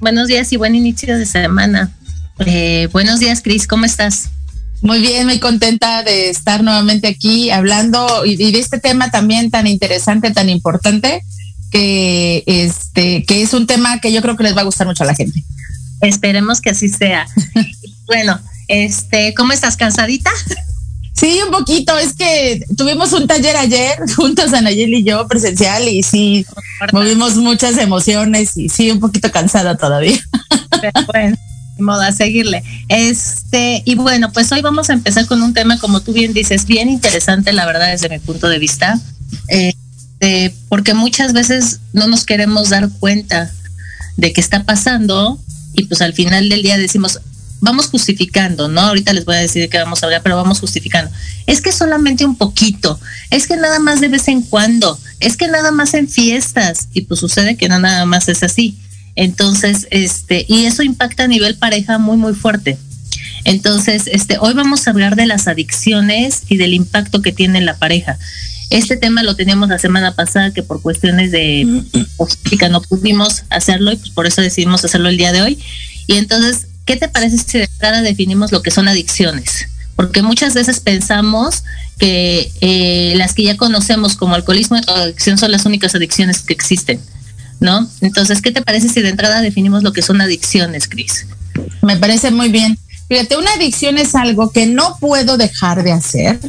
Buenos días y buen inicio de semana. Eh, buenos días, Cris, ¿cómo estás? Muy bien, muy contenta de estar nuevamente aquí hablando y, de este tema también tan interesante, tan importante, que este, que es un tema que yo creo que les va a gustar mucho a la gente. Esperemos que así sea. bueno, este, ¿cómo estás? ¿Cansadita? Sí, un poquito. Es que tuvimos un taller ayer juntos, Anayel y yo, presencial, y sí, movimos muchas emociones y sí, un poquito cansada todavía. bueno, modo a seguirle. Este, y bueno, pues hoy vamos a empezar con un tema, como tú bien dices, bien interesante, la verdad, desde mi punto de vista, este, porque muchas veces no nos queremos dar cuenta de qué está pasando y pues al final del día decimos, vamos justificando, ¿no? Ahorita les voy a decir que vamos a hablar, pero vamos justificando. Es que solamente un poquito, es que nada más de vez en cuando, es que nada más en fiestas, y pues sucede que no nada más es así. Entonces, este, y eso impacta a nivel pareja muy, muy fuerte. Entonces, este, hoy vamos a hablar de las adicciones y del impacto que tiene en la pareja. Este tema lo teníamos la semana pasada, que por cuestiones de política no pudimos hacerlo y pues por eso decidimos hacerlo el día de hoy. Y entonces ¿Qué te parece si de entrada definimos lo que son adicciones? Porque muchas veces pensamos que eh, las que ya conocemos como alcoholismo y adicción son las únicas adicciones que existen, ¿no? Entonces, ¿qué te parece si de entrada definimos lo que son adicciones, Cris? Me parece muy bien. Fíjate, una adicción es algo que no puedo dejar de hacer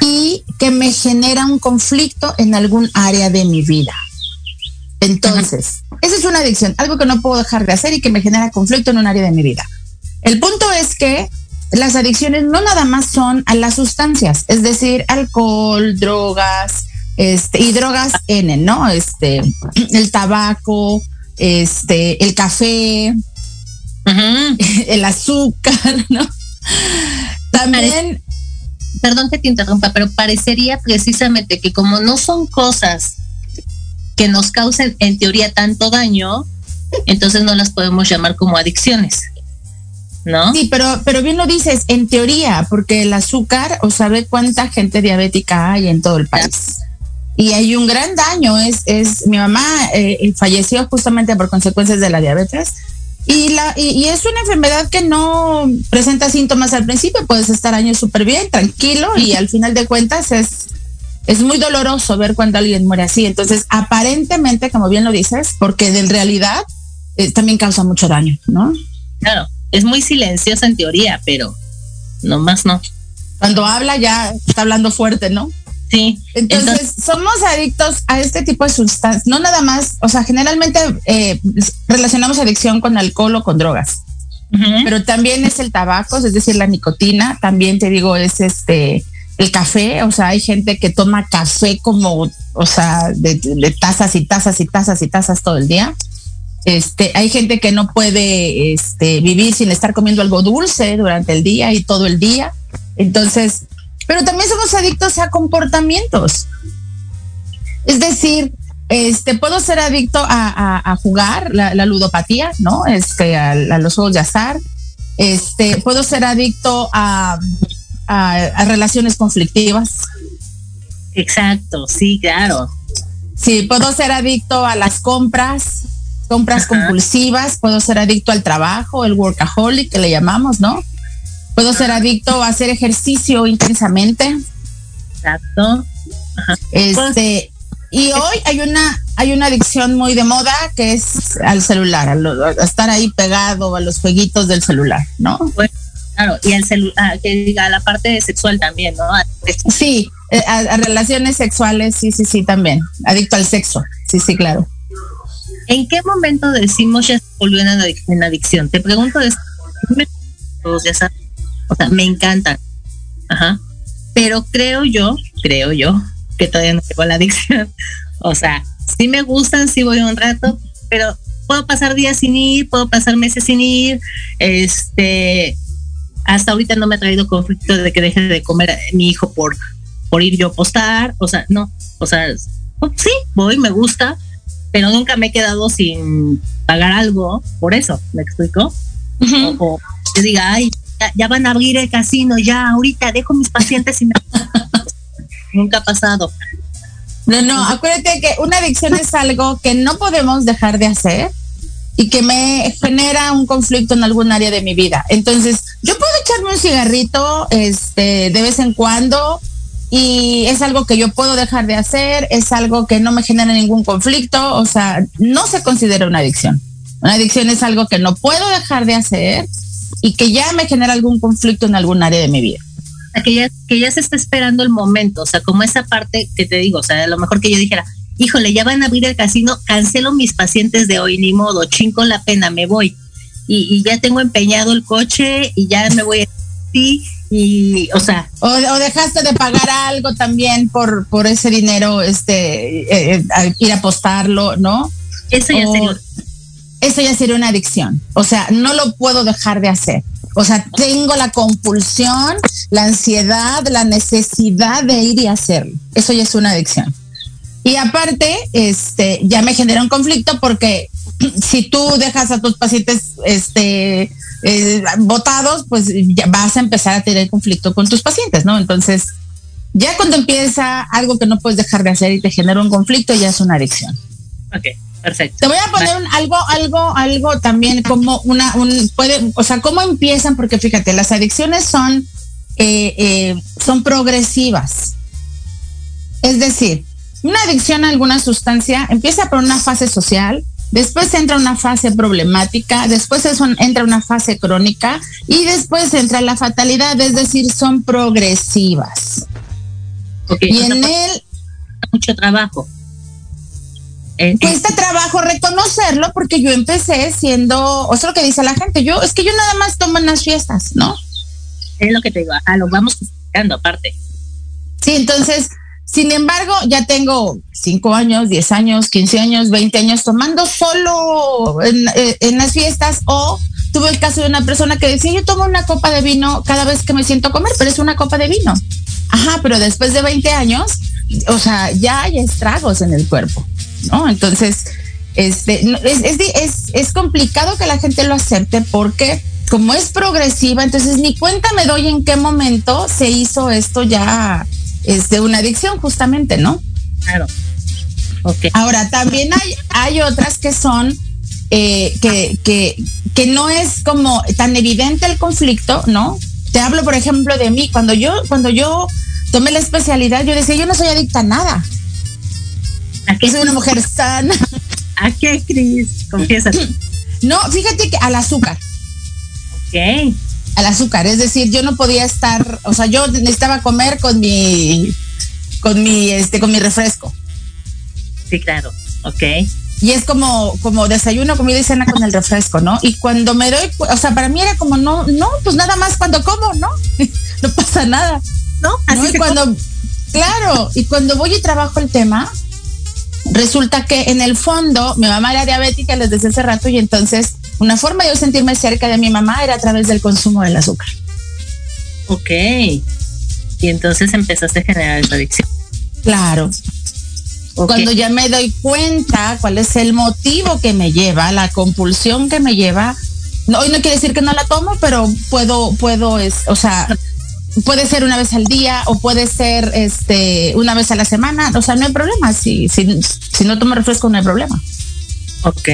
y que me genera un conflicto en algún área de mi vida. Entonces, esa es una adicción, algo que no puedo dejar de hacer y que me genera conflicto en un área de mi vida. El punto es que las adicciones no nada más son a las sustancias, es decir, alcohol, drogas, este, y drogas N, ¿no? Este, el tabaco, este, el café, el azúcar, ¿no? También. Perdón que te interrumpa, pero parecería precisamente que como no son cosas que nos causen en teoría tanto daño, entonces no las podemos llamar como adicciones. ¿No? Sí, pero, pero bien lo dices, en teoría, porque el azúcar, o sabe cuánta gente diabética hay en todo el país. Y hay un gran daño, es, es mi mamá eh, falleció justamente por consecuencias de la diabetes. Y, la, y, es una enfermedad que no presenta síntomas al principio, puedes estar años súper bien, tranquilo, y al final de cuentas es es muy doloroso ver cuando alguien muere así. Entonces, aparentemente, como bien lo dices, porque en realidad eh, también causa mucho daño, ¿no? Claro, es muy silenciosa en teoría, pero no más no. Cuando habla ya está hablando fuerte, ¿no? Sí. Entonces, somos adictos a este tipo de sustancias. No nada más, o sea, generalmente eh, relacionamos adicción con alcohol o con drogas. Pero también es el tabaco, es decir, la nicotina, también te digo, es este el café, o sea, hay gente que toma café como, o sea, de, tazas y tazas y tazas y tazas todo el día. Este, hay gente que no puede este, vivir sin estar comiendo algo dulce durante el día y todo el día. Entonces, pero también somos adictos a comportamientos. Es decir, este, puedo ser adicto a, jugar, la, ludopatía, ¿no? Este, a, a, los juegos de azar. Este, puedo ser adicto a, a, relaciones conflictivas. Exacto, sí, claro. Sí, puedo ser adicto a las compras, compras compulsivas, puedo ser adicto al trabajo, el workaholic que le llamamos, ¿no? Puedo ser adicto a hacer ejercicio intensamente. Exacto. Este, y hoy hay una, hay una adicción muy de moda que es al celular, a, estar ahí pegado a los jueguitos del celular, ¿no? Claro, y al celular, que diga la parte sexual también, ¿no? Sí, eh, a, relaciones sexuales, sí, sí, sí, también. Adicto al sexo, sí, sí, claro. ¿En qué momento decimos ya se volvió en, adicción? Te pregunto, o sea, me encantan. Ajá. Pero creo yo, creo yo, que todavía no tengo la adicción. O sea, sí me gustan, sí voy un rato, pero puedo pasar días sin ir, puedo pasar meses sin ir. Este, hasta ahorita no me ha traído conflicto de que deje de comer mi hijo por, por ir yo a postar. O sea, no, o sea, sí, voy, me gusta, pero nunca me he quedado sin pagar algo por eso, ¿me explico? o, que diga, ay, ya, van a abrir el casino, ya ahorita dejo mis pacientes y me... nunca ha pasado. No, no, acuérdate que una adicción es algo que no podemos dejar de hacer y que me genera un conflicto en algún área de mi vida. Entonces, yo puedo echarme un cigarrito este, de vez en cuando y es algo que yo puedo dejar de hacer, es algo que no me genera ningún conflicto, o sea, no se considera una adicción. Una adicción es algo que no puedo dejar de hacer y que ya me genera algún conflicto en algún área de mi vida. Que ya, que ya se está esperando el momento, o sea, como esa parte que te digo, o sea, a lo mejor que yo dijera, híjole, ya van a abrir el casino, cancelo mis pacientes de hoy, ni modo, chingo la pena, me voy. Y, ya tengo empeñado el coche y ya me voy a ti y o sea. O, dejaste de pagar algo también por por ese dinero este eh, eh, ir a apostarlo no eso ya sería eso ya sería una adicción. O sea no lo puedo dejar de hacer. O sea tengo la compulsión la ansiedad la necesidad de ir y hacerlo. Eso ya es una adicción y aparte, este, ya me genera un conflicto porque si tú dejas a tus pacientes este, eh, votados, pues ya vas a empezar a tener conflicto con tus pacientes, ¿no? Entonces, ya cuando empieza algo que no puedes dejar de hacer y te genera un conflicto, ya es una adicción. Ok, perfecto. Te voy a poner algo, algo, algo también como una, un, puede, o sea, cómo empiezan, porque fíjate, las adicciones son, eh, eh, son progresivas. Es decir, una adicción a alguna sustancia empieza por una fase social, después entra una fase problemática, después entra una fase crónica y después entra la fatalidad, es decir, son progresivas. y en él mucho trabajo. Eh, cuesta trabajo reconocerlo porque yo empecé siendo, o sea, lo que dice la gente, yo es que yo nada más tomo en las fiestas, ¿no? Es lo que te digo, ah, lo vamos explicando aparte. Sí, entonces sin embargo, ya tengo 5 años, 10 años, 15 años, 20 años tomando solo eh, en, las fiestas o tuve el caso de una persona que decía, yo tomo una copa de vino cada vez que me siento a comer, pero es una copa de vino. Ajá, pero después de 20 años, o sea, ya hay estragos en el cuerpo, ¿no? Entonces, este, es, es, es complicado que la gente lo acepte porque como es progresiva, entonces ni cuenta me doy en qué momento se hizo esto ya es de una adicción justamente, ¿no? Claro. Okay. Ahora, también hay, hay otras que son, eh, que, que, que no es como tan evidente el conflicto, ¿no? Te hablo, por ejemplo, de mí. Cuando yo, cuando yo tomé la especialidad, yo decía, yo no soy adicta a nada. ¿A qué soy una mujer sana. ¿A qué, Cris? Confiesa. No, fíjate que al azúcar. Ok al azúcar, es decir, yo no podía estar, o sea, yo necesitaba comer con mi, con mi, este, con mi refresco. Sí, claro, ok. Y es como, como desayuno, comida y cena con el refresco, ¿no? Y cuando me doy, o sea, para mí era como, no, no, pues nada más cuando como, ¿no? no pasa nada. ¿No? Así ¿no? cuando, claro, y cuando voy y trabajo el tema, resulta que en el fondo mi mamá era diabética, les decía hace rato, y entonces una forma de sentirme cerca de mi mamá era a través del consumo del azúcar. Ok. Y entonces empezaste a generar esa adicción. Claro. Cuando ya me doy cuenta cuál es el motivo que me lleva, la compulsión que me lleva, no, hoy no quiere decir que no la tomo, pero puedo, puedo, es, o sea, puede ser una vez al día o puede ser este una vez a la semana, o sea, no hay problema. Si, si, si no tomo refresco, no hay problema. Ok.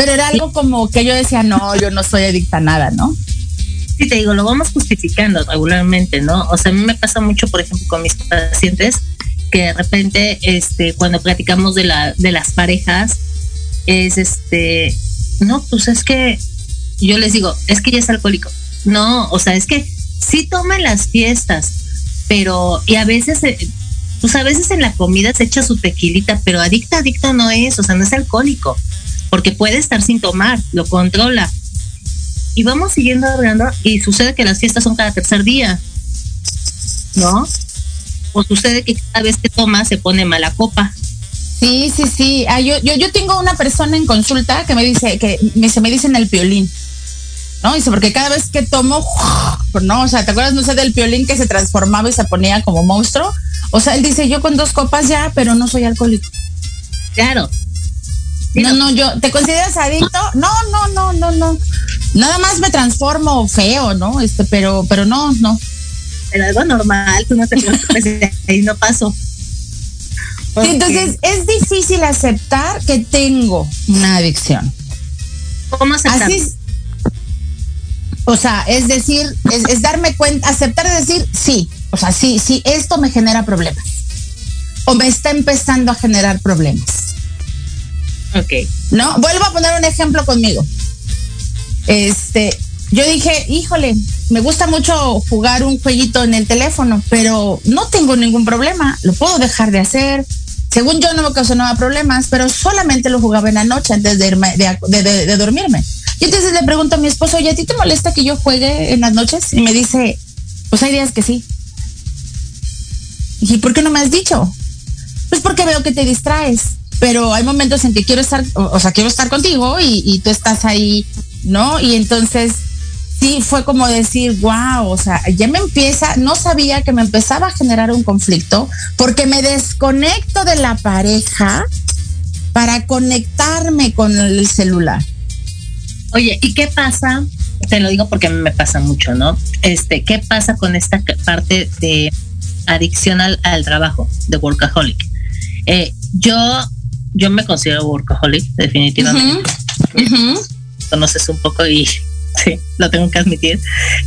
Pero era algo como que yo decía, no, yo no soy adicta a nada, ¿no? Sí, te digo, lo vamos justificando regularmente, ¿no? O sea, a mí me pasa mucho, por ejemplo, con mis pacientes, que de repente, este, cuando platicamos de la, de las parejas, es este, no, pues es que yo les digo, es que ya es alcohólico. No, o sea, es que sí toma las fiestas, pero, y a veces, eh, pues a veces en la comida se echa su tequilita, pero adicta, adicta no es, o sea, no es alcohólico, porque puede estar sin tomar, lo controla y vamos siguiendo hablando y sucede que las fiestas son cada tercer día, ¿no? O sucede que cada vez que toma se pone mala copa. Sí, sí, sí. Ah, yo, yo, yo tengo una persona en consulta que me dice, que me, se me dicen el piolín. ¿no? Dice, porque cada vez que tomo, ¿no? O sea, ¿te acuerdas, no sé, del piolín que se transformaba y se ponía como monstruo? O sea, él dice, yo con dos copas ya, pero no soy alcohólico. Claro. No, no, yo, ¿te consideras adicto? No, no, no, no, no. Nada más me transformo feo, ¿no? Este, pero, pero no, no. Pero algo normal, tú no te preocupes, ahí no paso. entonces es difícil aceptar que tengo una adicción. ¿Cómo aceptar? Así, o sea, es decir, es, es darme cuenta, aceptar es decir, sí, o sea, sí, sí, esto me genera problemas. O me está empezando a generar problemas. Ok. No, vuelvo a poner un ejemplo conmigo. Este, yo dije, híjole, me gusta mucho jugar un jueguito en el teléfono, pero no tengo ningún problema, lo puedo dejar de hacer. Según yo no me ocasionaba problemas, pero solamente lo jugaba en la noche antes de, de, dormirme. Y entonces le pregunto a mi esposo, oye, ¿a ti te molesta que yo juegue en las noches? Y me dice, pues hay días que sí. ¿Y por qué no me has dicho? Pues porque veo que te distraes, pero hay momentos en que quiero estar, o, sea, quiero estar contigo y, tú estás ahí ¿no? Y entonces sí fue como decir, wow, o sea, ya me empieza, no sabía que me empezaba a generar un conflicto porque me desconecto de la pareja para conectarme con el celular. Oye, ¿y qué pasa? Te lo digo porque me pasa mucho, ¿no? Este, ¿qué pasa con esta parte de adicción al, trabajo, de workaholic? Eh, yo, yo me considero workaholic, definitivamente conoces un poco y sí, lo tengo que admitir.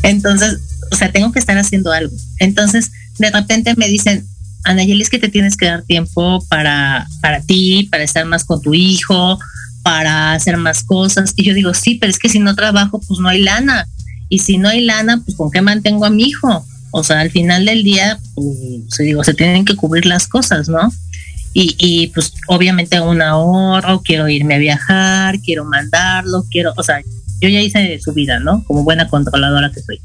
Entonces, o sea, tengo que estar haciendo algo. Entonces, de repente me dicen, Anayeli, es que te tienes que dar tiempo para, para ti, para estar más con tu hijo, para hacer más cosas. Y yo digo, sí, pero es que si no trabajo, pues no hay lana. Y si no hay lana, pues con qué mantengo a mi hijo. O sea, al final del día, pues, digo, se tienen que cubrir las cosas, ¿no? Y, y pues obviamente un ahorro, quiero irme a viajar, quiero mandarlo, quiero, o sea, yo ya hice su vida, ¿no? Como buena controladora que soy.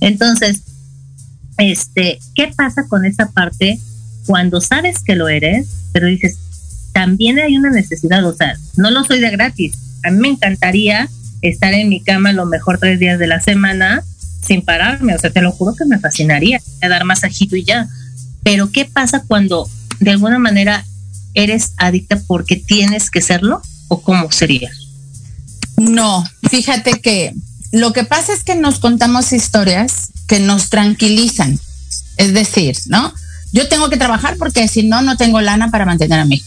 Entonces, este, ¿qué pasa con esa parte cuando sabes que lo eres, pero dices, también hay una necesidad, o sea, no lo soy de gratis. A mí me encantaría estar en mi cama lo mejor tres días de la semana sin pararme, o sea, te lo juro que me fascinaría dar masajito y ya. Pero ¿qué pasa cuando de alguna manera eres adicta porque tienes que serlo o cómo sería? No, fíjate que lo que pasa es que nos contamos historias que nos tranquilizan. Es decir, ¿no? Yo tengo que trabajar porque si no, no tengo lana para mantener a mí.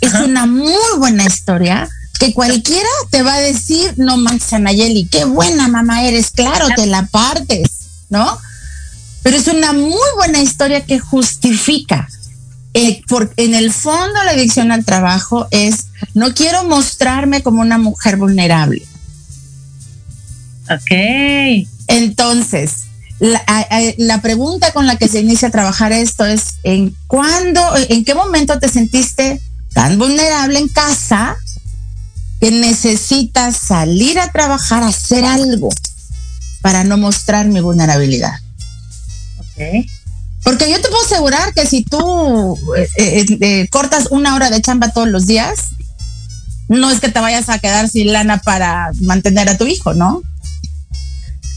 Es una muy buena historia que cualquiera te va a decir, no manches, Nayeli, qué buena mamá eres, claro, te la partes, ¿no? Pero es una muy buena historia que justifica eh, en el fondo la adicción al trabajo es, no quiero mostrarme como una mujer vulnerable. Ok. Entonces, la, pregunta con la que se inicia a trabajar esto es, ¿en cuándo, en qué momento te sentiste tan vulnerable en casa que necesitas salir a trabajar, hacer algo para no mostrar mi vulnerabilidad? Ok. Porque yo te puedo asegurar que si tú eh, eh, eh, cortas una hora de chamba todos los días, no es que te vayas a quedar sin lana para mantener a tu hijo, ¿no?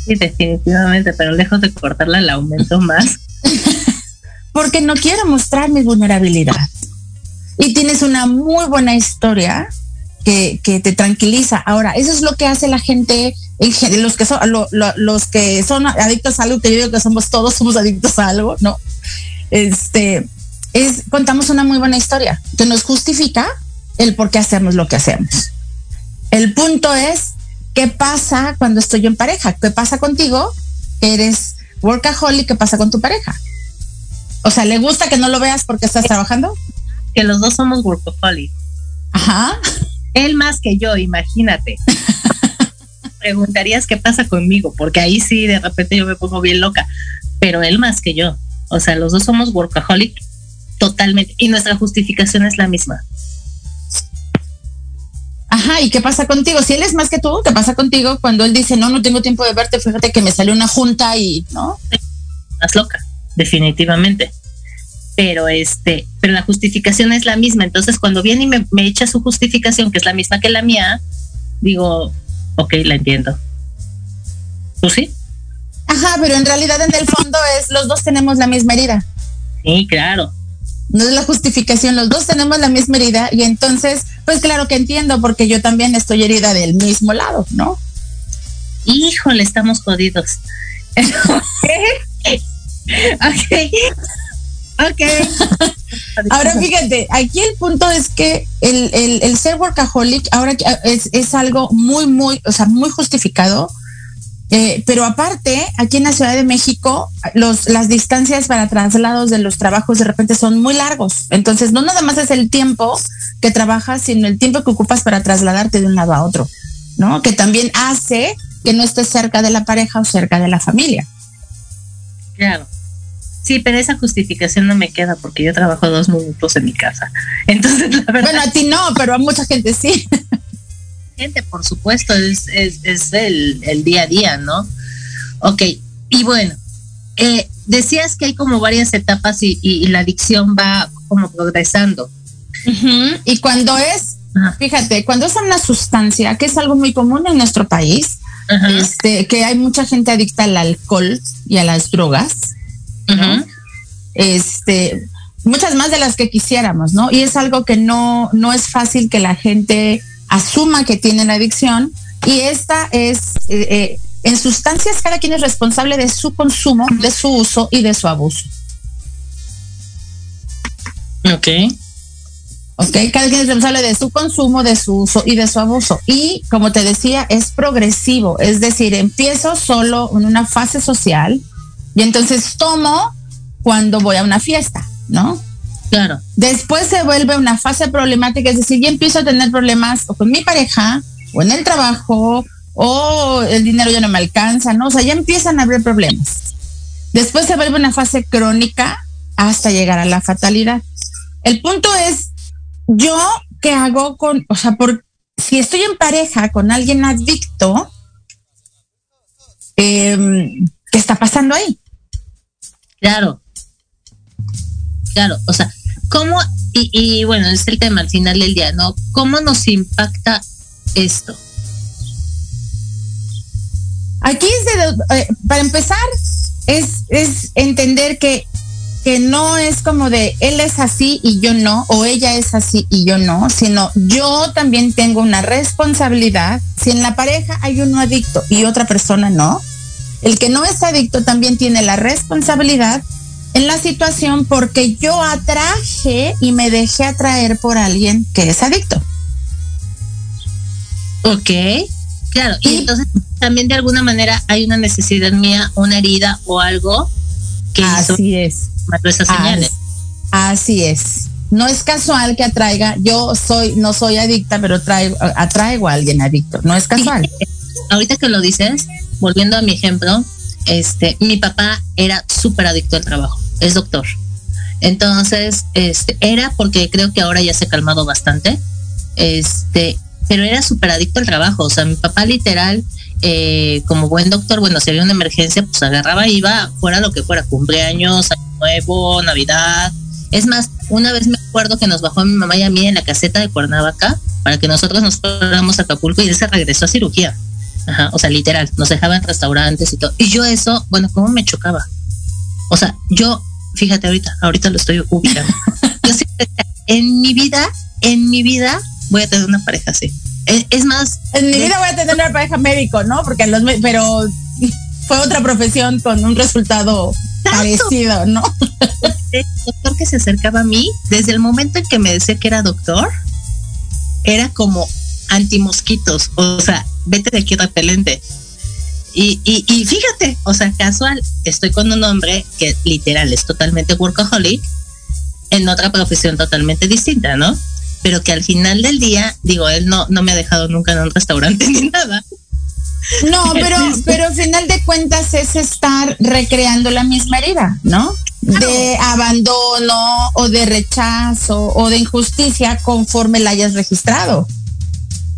Sí, definitivamente, pero lejos de cortarla la aumento más. Porque no quiero mostrar mi vulnerabilidad. Y tienes una muy buena historia que, que te tranquiliza. Ahora, eso es lo que hace la gente los que son los que son adictos a algo que yo digo que somos todos somos adictos a algo no este es contamos una muy buena historia que nos justifica el por qué hacemos lo que hacemos el punto es ¿qué pasa cuando estoy en pareja? ¿Qué pasa contigo? Eres workaholic, ¿qué pasa con tu pareja? O sea, ¿le gusta que no lo veas porque estás trabajando? Que los dos somos workaholic. Ajá. Él más que yo, imagínate. Preguntarías qué pasa conmigo, porque ahí sí de repente yo me pongo bien loca, pero él más que yo. O sea, los dos somos workaholic totalmente y nuestra justificación es la misma. Ajá, ¿y qué pasa contigo? Si él es más que tú, ¿qué pasa contigo cuando él dice, no, no tengo tiempo de verte, fíjate que me salió una junta y, ¿no? Estás loca, definitivamente. Pero este, pero la justificación es la misma. Entonces, cuando viene y me, me echa su justificación, que es la misma que la mía, digo, ok, la entiendo. ¿Tú sí? Ajá, pero en realidad en el fondo es los dos tenemos la misma herida. Sí, claro. No es la justificación, los dos tenemos la misma herida y entonces, pues claro que entiendo porque yo también estoy herida del mismo lado, ¿no? Híjole, estamos jodidos. ok. Ok. Ahora fíjate, aquí el punto es que el, el, el ser workaholic ahora es, es, algo muy, muy, o sea, muy justificado. Eh, pero aparte, aquí en la Ciudad de México, los, las distancias para traslados de los trabajos de repente son muy largos. Entonces, no nada más es el tiempo que trabajas, sino el tiempo que ocupas para trasladarte de un lado a otro, ¿no? Que también hace que no estés cerca de la pareja o cerca de la familia. Claro. Sí, pero esa justificación no me queda porque yo trabajo dos minutos en mi casa. Entonces, la verdad. Bueno, a ti no, pero a mucha gente sí. Gente, por supuesto, es, es, es el, el, día a día, ¿no? Ok, y bueno, eh, decías que hay como varias etapas y, y, y la adicción va como progresando. Uh -huh. Y cuando es, Ajá. fíjate, cuando es una sustancia, que es algo muy común en nuestro país, Ajá. este, que hay mucha gente adicta al alcohol y a las drogas, ¿no? Este, muchas más de las que quisiéramos, ¿no? Y es algo que no, no es fácil que la gente asuma que tiene la adicción y esta es, eh, eh, en sustancias cada quien es responsable de su consumo, de su uso y de su abuso. Ok. Ok, cada quien es responsable de su consumo, de su uso y de su abuso. Y como te decía, es progresivo, es decir, empiezo solo en una fase social y entonces tomo cuando voy a una fiesta, ¿no? Claro. Después se vuelve una fase problemática, es decir, ya empiezo a tener problemas o con mi pareja, o en el trabajo, o el dinero ya no me alcanza, ¿no? O sea, ya empiezan a haber problemas. Después se vuelve una fase crónica hasta llegar a la fatalidad. El punto es, yo qué hago con, o sea, por, si estoy en pareja con alguien adicto, eh, ¿qué está pasando ahí? Claro. Claro, o sea, ¿cómo? Y, y, bueno, es el tema al final del día, ¿no? ¿Cómo nos impacta esto? Aquí es de, eh, para empezar, es, es entender que, que no es como de él es así y yo no, o ella es así y yo no, sino yo también tengo una responsabilidad. Si en la pareja hay uno adicto y otra persona no, el que no es adicto también tiene la responsabilidad en la situación porque yo atraje y me dejé atraer por alguien que es adicto. Ok, claro. Y, y entonces también de alguna manera hay una necesidad mía, una herida o algo que así es. esas señales. Así, así es. No es casual que atraiga, yo soy, no soy adicta, pero traigo, atraigo a alguien adicto. No es casual. Ahorita que lo dices, volviendo a mi ejemplo, este, mi papá era súper adicto al trabajo, es doctor. Entonces, este, era porque creo que ahora ya se ha calmado bastante, este, pero era súper adicto al trabajo. O sea, mi papá literal, eh, como buen doctor, bueno, si había una emergencia, pues agarraba, iba fuera lo que fuera, cumpleaños, año nuevo, Navidad. Es más, una vez me acuerdo que nos bajó mi mamá y a mí en la caseta de Cuernavaca para que nosotros nos fuéramos a Acapulco y él se regresó a cirugía. Ajá, o sea, literal, nos dejaba en restaurantes y todo. Y yo eso, bueno, ¿cómo me chocaba? O sea, yo, fíjate ahorita, ahorita lo estoy ubicando. yo siempre, en mi vida, en mi vida voy a tener una pareja así. Es, es más. En mi vida voy a tener una pareja médico, ¿no? Porque los, pero fue otra profesión con un resultado ¿Tanto? parecido, ¿no? El doctor que se acercaba a mí, desde el momento en que me decía que era doctor, era como antimosquitos. O sea, vete de aquí repelente. Y, y, y fíjate, o sea, casual, estoy con un hombre que literal es totalmente workaholic en otra profesión totalmente distinta, ¿no? Pero que al final del día, digo, él no, no me ha dejado nunca en un restaurante ni nada. No, pero, pero al final de cuentas es estar recreando la misma herida, ¿no? De abandono o de rechazo o de injusticia conforme la hayas registrado.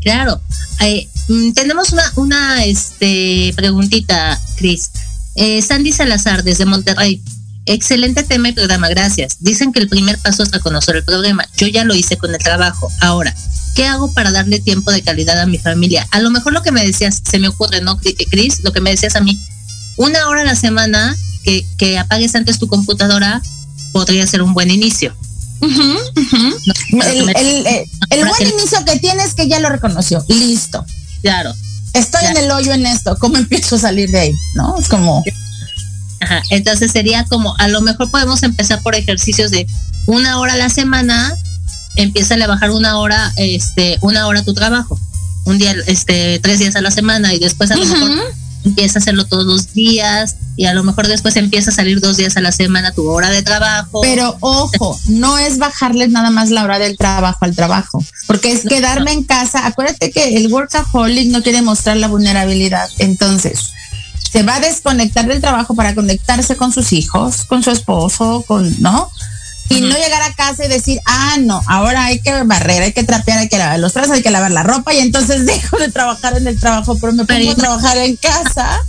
Claro. Eh, mm, tenemos una, una este, preguntita, Cris. Eh, Sandy Salazar, desde Monterrey. Excelente tema y programa, gracias. Dicen que el primer paso es reconocer el problema. Yo ya lo hice con el trabajo. Ahora, ¿qué hago para darle tiempo de calidad a mi familia? A lo mejor lo que me decías, se me ocurre, ¿no, Cris? Lo que me decías a mí, una hora a la semana que, que apagues antes tu computadora podría ser un buen inicio. El, eh, buen inicio que tienes que ya lo reconoció. Listo. Claro. Estoy en el hoyo en esto. ¿Cómo empiezo a salir de ahí? ¿No? Es como. Ajá. Entonces sería como, a lo mejor podemos empezar por ejercicios de una hora a la semana, empieza a bajar una hora, este, una hora tu trabajo. Un día, este, tres días a la semana y después a lo mejor empieza a hacerlo todos los días y a lo mejor después empieza a salir dos días a la semana tu hora de trabajo. Pero ojo, no es bajarles nada más la hora del trabajo al trabajo, porque es quedarme en casa. Acuérdate que el workaholic no quiere mostrar la vulnerabilidad, entonces se va a desconectar del trabajo para conectarse con sus hijos, con su esposo, con, ¿no? Y no llegar a casa y decir, ah, no, ahora hay que barrer, hay que trapear, hay que lavar los trastes, hay que lavar la ropa y entonces dejo de trabajar en el trabajo, pero me pongo a trabajar en casa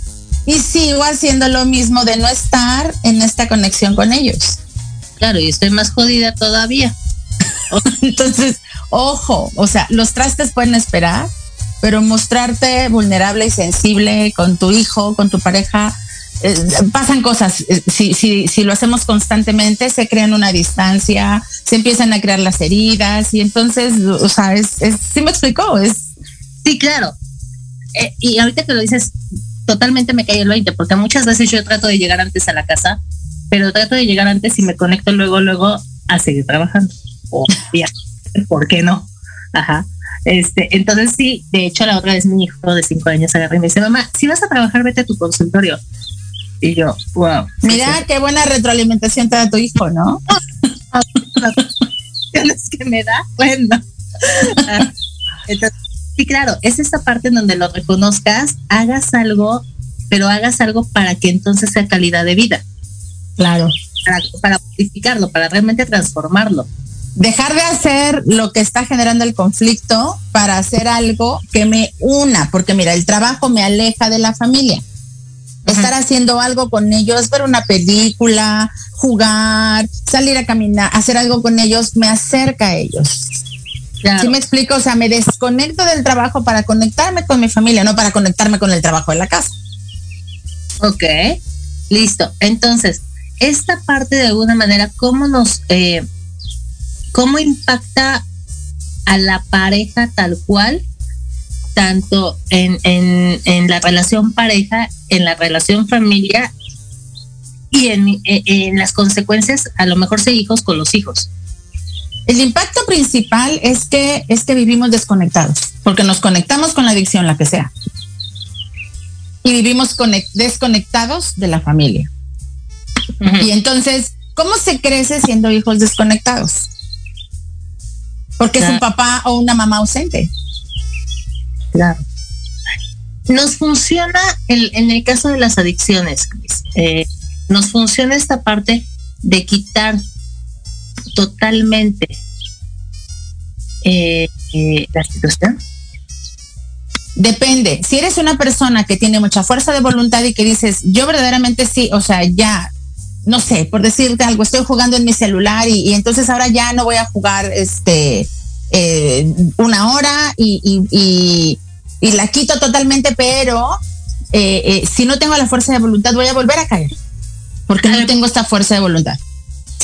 y sigo haciendo lo mismo de no estar en esta conexión con ellos. Claro, y estoy más jodida todavía. entonces, ojo, o sea, los trastes pueden esperar, pero mostrarte vulnerable y sensible con tu hijo, con tu pareja, eh, pasan cosas, eh, si, si, si lo hacemos constantemente, se crean una distancia, se empiezan a crear las heridas y entonces, o sea, es, es ¿sí me explicó? Es... Sí, claro. Eh, y ahorita que lo dices, totalmente me cae el 20, porque muchas veces yo trato de llegar antes a la casa, pero trato de llegar antes y me conecto luego, luego a seguir trabajando. O ¿por qué no? Ajá. Este, entonces sí, de hecho la otra vez mi hijo de cinco años agarra y me dice, mamá, si vas a trabajar, vete a tu consultorio. Y yo, wow. Mira qué buena retroalimentación te da tu hijo, ¿no? que me da, bueno. Ah, entonces, sí, claro, es esa parte en donde lo reconozcas, hagas algo, pero hagas algo para que entonces sea calidad de vida. Claro. Para, para modificarlo, para realmente transformarlo. Dejar de hacer lo que está generando el conflicto para hacer algo que me una, porque mira, el trabajo me aleja de la familia estar haciendo algo con ellos, ver una película, jugar, salir a caminar, hacer algo con ellos, me acerca a ellos. ¿Sí me explico? O sea, me desconecto del trabajo para conectarme con mi familia, no para conectarme con el trabajo de la casa. Ok, listo. Entonces, esta parte de alguna manera, ¿cómo nos, eh, cómo impacta a la pareja tal cual tanto en, en, la relación pareja, en la relación familia y en, en, las consecuencias, a lo mejor ser hijos con los hijos. El impacto principal es que, es que vivimos desconectados, porque nos conectamos con la adicción, la que sea. Y vivimos desconectados de la familia. Y entonces, ¿cómo se crece siendo hijos desconectados? Porque es un papá o una mamá ausente. Claro. Nos funciona en, el caso de las adicciones, eh, nos funciona esta parte de quitar totalmente eh, eh, la situación. Depende. Si eres una persona que tiene mucha fuerza de voluntad y que dices, yo verdaderamente sí, o sea, ya, no sé, por decirte algo, estoy jugando en mi celular y, entonces ahora ya no voy a jugar este una hora y la quito totalmente, pero eh, eh, si no tengo la fuerza de voluntad voy a volver a caer, porque no tengo esta fuerza de voluntad.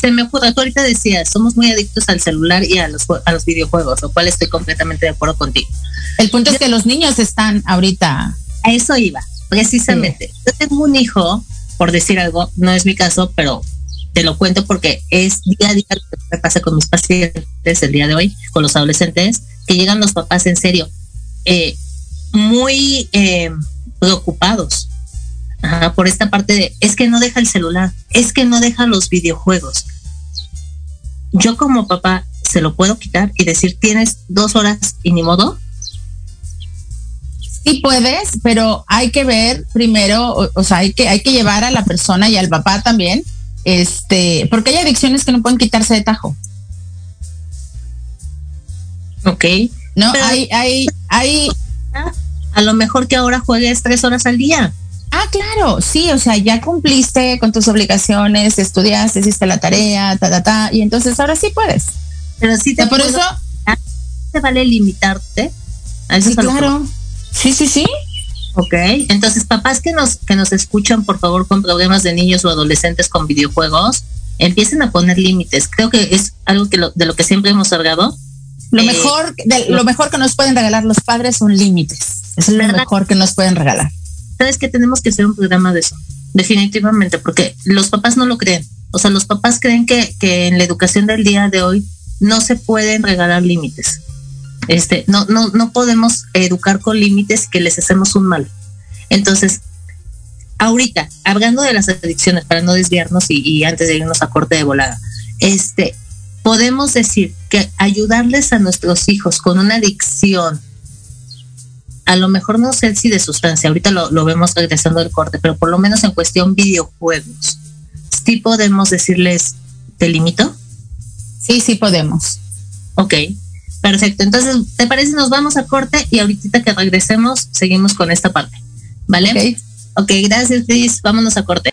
Se me ocurre, tú ahorita decías, somos muy adictos al celular y a los, a los videojuegos, lo cual estoy completamente de acuerdo contigo. El punto es que los niños están ahorita... A eso iba, precisamente. Yo tengo un hijo, por decir algo, no es mi caso, pero te lo cuento porque es día a día lo que me pasa con mis pacientes el día de hoy, con los adolescentes, que llegan los papás en serio. Eh, muy eh, preocupados por esta parte de, es que no deja el celular, es que no deja los videojuegos. Yo como papá se lo puedo quitar y decir, tienes dos horas y ni modo. Sí puedes, pero hay que ver primero, o, sea, hay que, hay que llevar a la persona y al papá también, este, porque hay adicciones que no pueden quitarse de tajo. Ok. No, hay, hay, hay. A lo mejor que ahora juegues tres horas al día. Ah, claro, sí, o sea, ya cumpliste con tus obligaciones, estudiaste, hiciste la tarea, ta, ta, ta, y entonces ahora sí puedes. Pero sí te por eso te vale limitarte. sí, claro. Sí, sí, sí. Ok, entonces papás que nos que nos escuchan, por favor, con problemas de niños o adolescentes con videojuegos, empiecen a poner límites. Creo que es algo que de lo que siempre hemos hablado. Lo eh, mejor, lo mejor que nos pueden regalar los padres son límites. Es lo mejor que nos pueden regalar. Sabes que tenemos que hacer un programa de eso, definitivamente, porque los papás no lo creen. O sea, los papás creen que, que en la educación del día de hoy no se pueden regalar límites. Este, no, no, no podemos educar con límites que les hacemos un mal. Entonces, ahorita, hablando de las adicciones, para no desviarnos y, antes de irnos a corte de volada, este, podemos decir que ayudarles a nuestros hijos con una adicción, a lo mejor no sé si de sustancia, ahorita lo, lo vemos regresando del corte, pero por lo menos en cuestión videojuegos, sí podemos decirles, te limito. Sí, sí podemos. Ok, perfecto. Entonces, ¿te parece? Nos vamos a corte y ahorita que regresemos, seguimos con esta parte. ¿Vale? Ok, okay gracias, Cris. Vámonos a corte.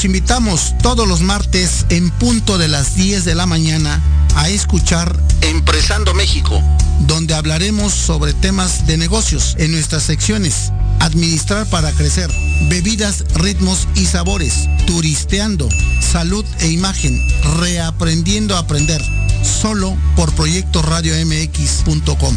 Los invitamos todos los martes en punto de las 10 de la mañana a escuchar Empresando México, donde hablaremos sobre temas de negocios en nuestras secciones. Administrar para crecer, bebidas, ritmos y sabores, turisteando, salud e imagen, reaprendiendo a aprender, solo por proyectoradiomx.com.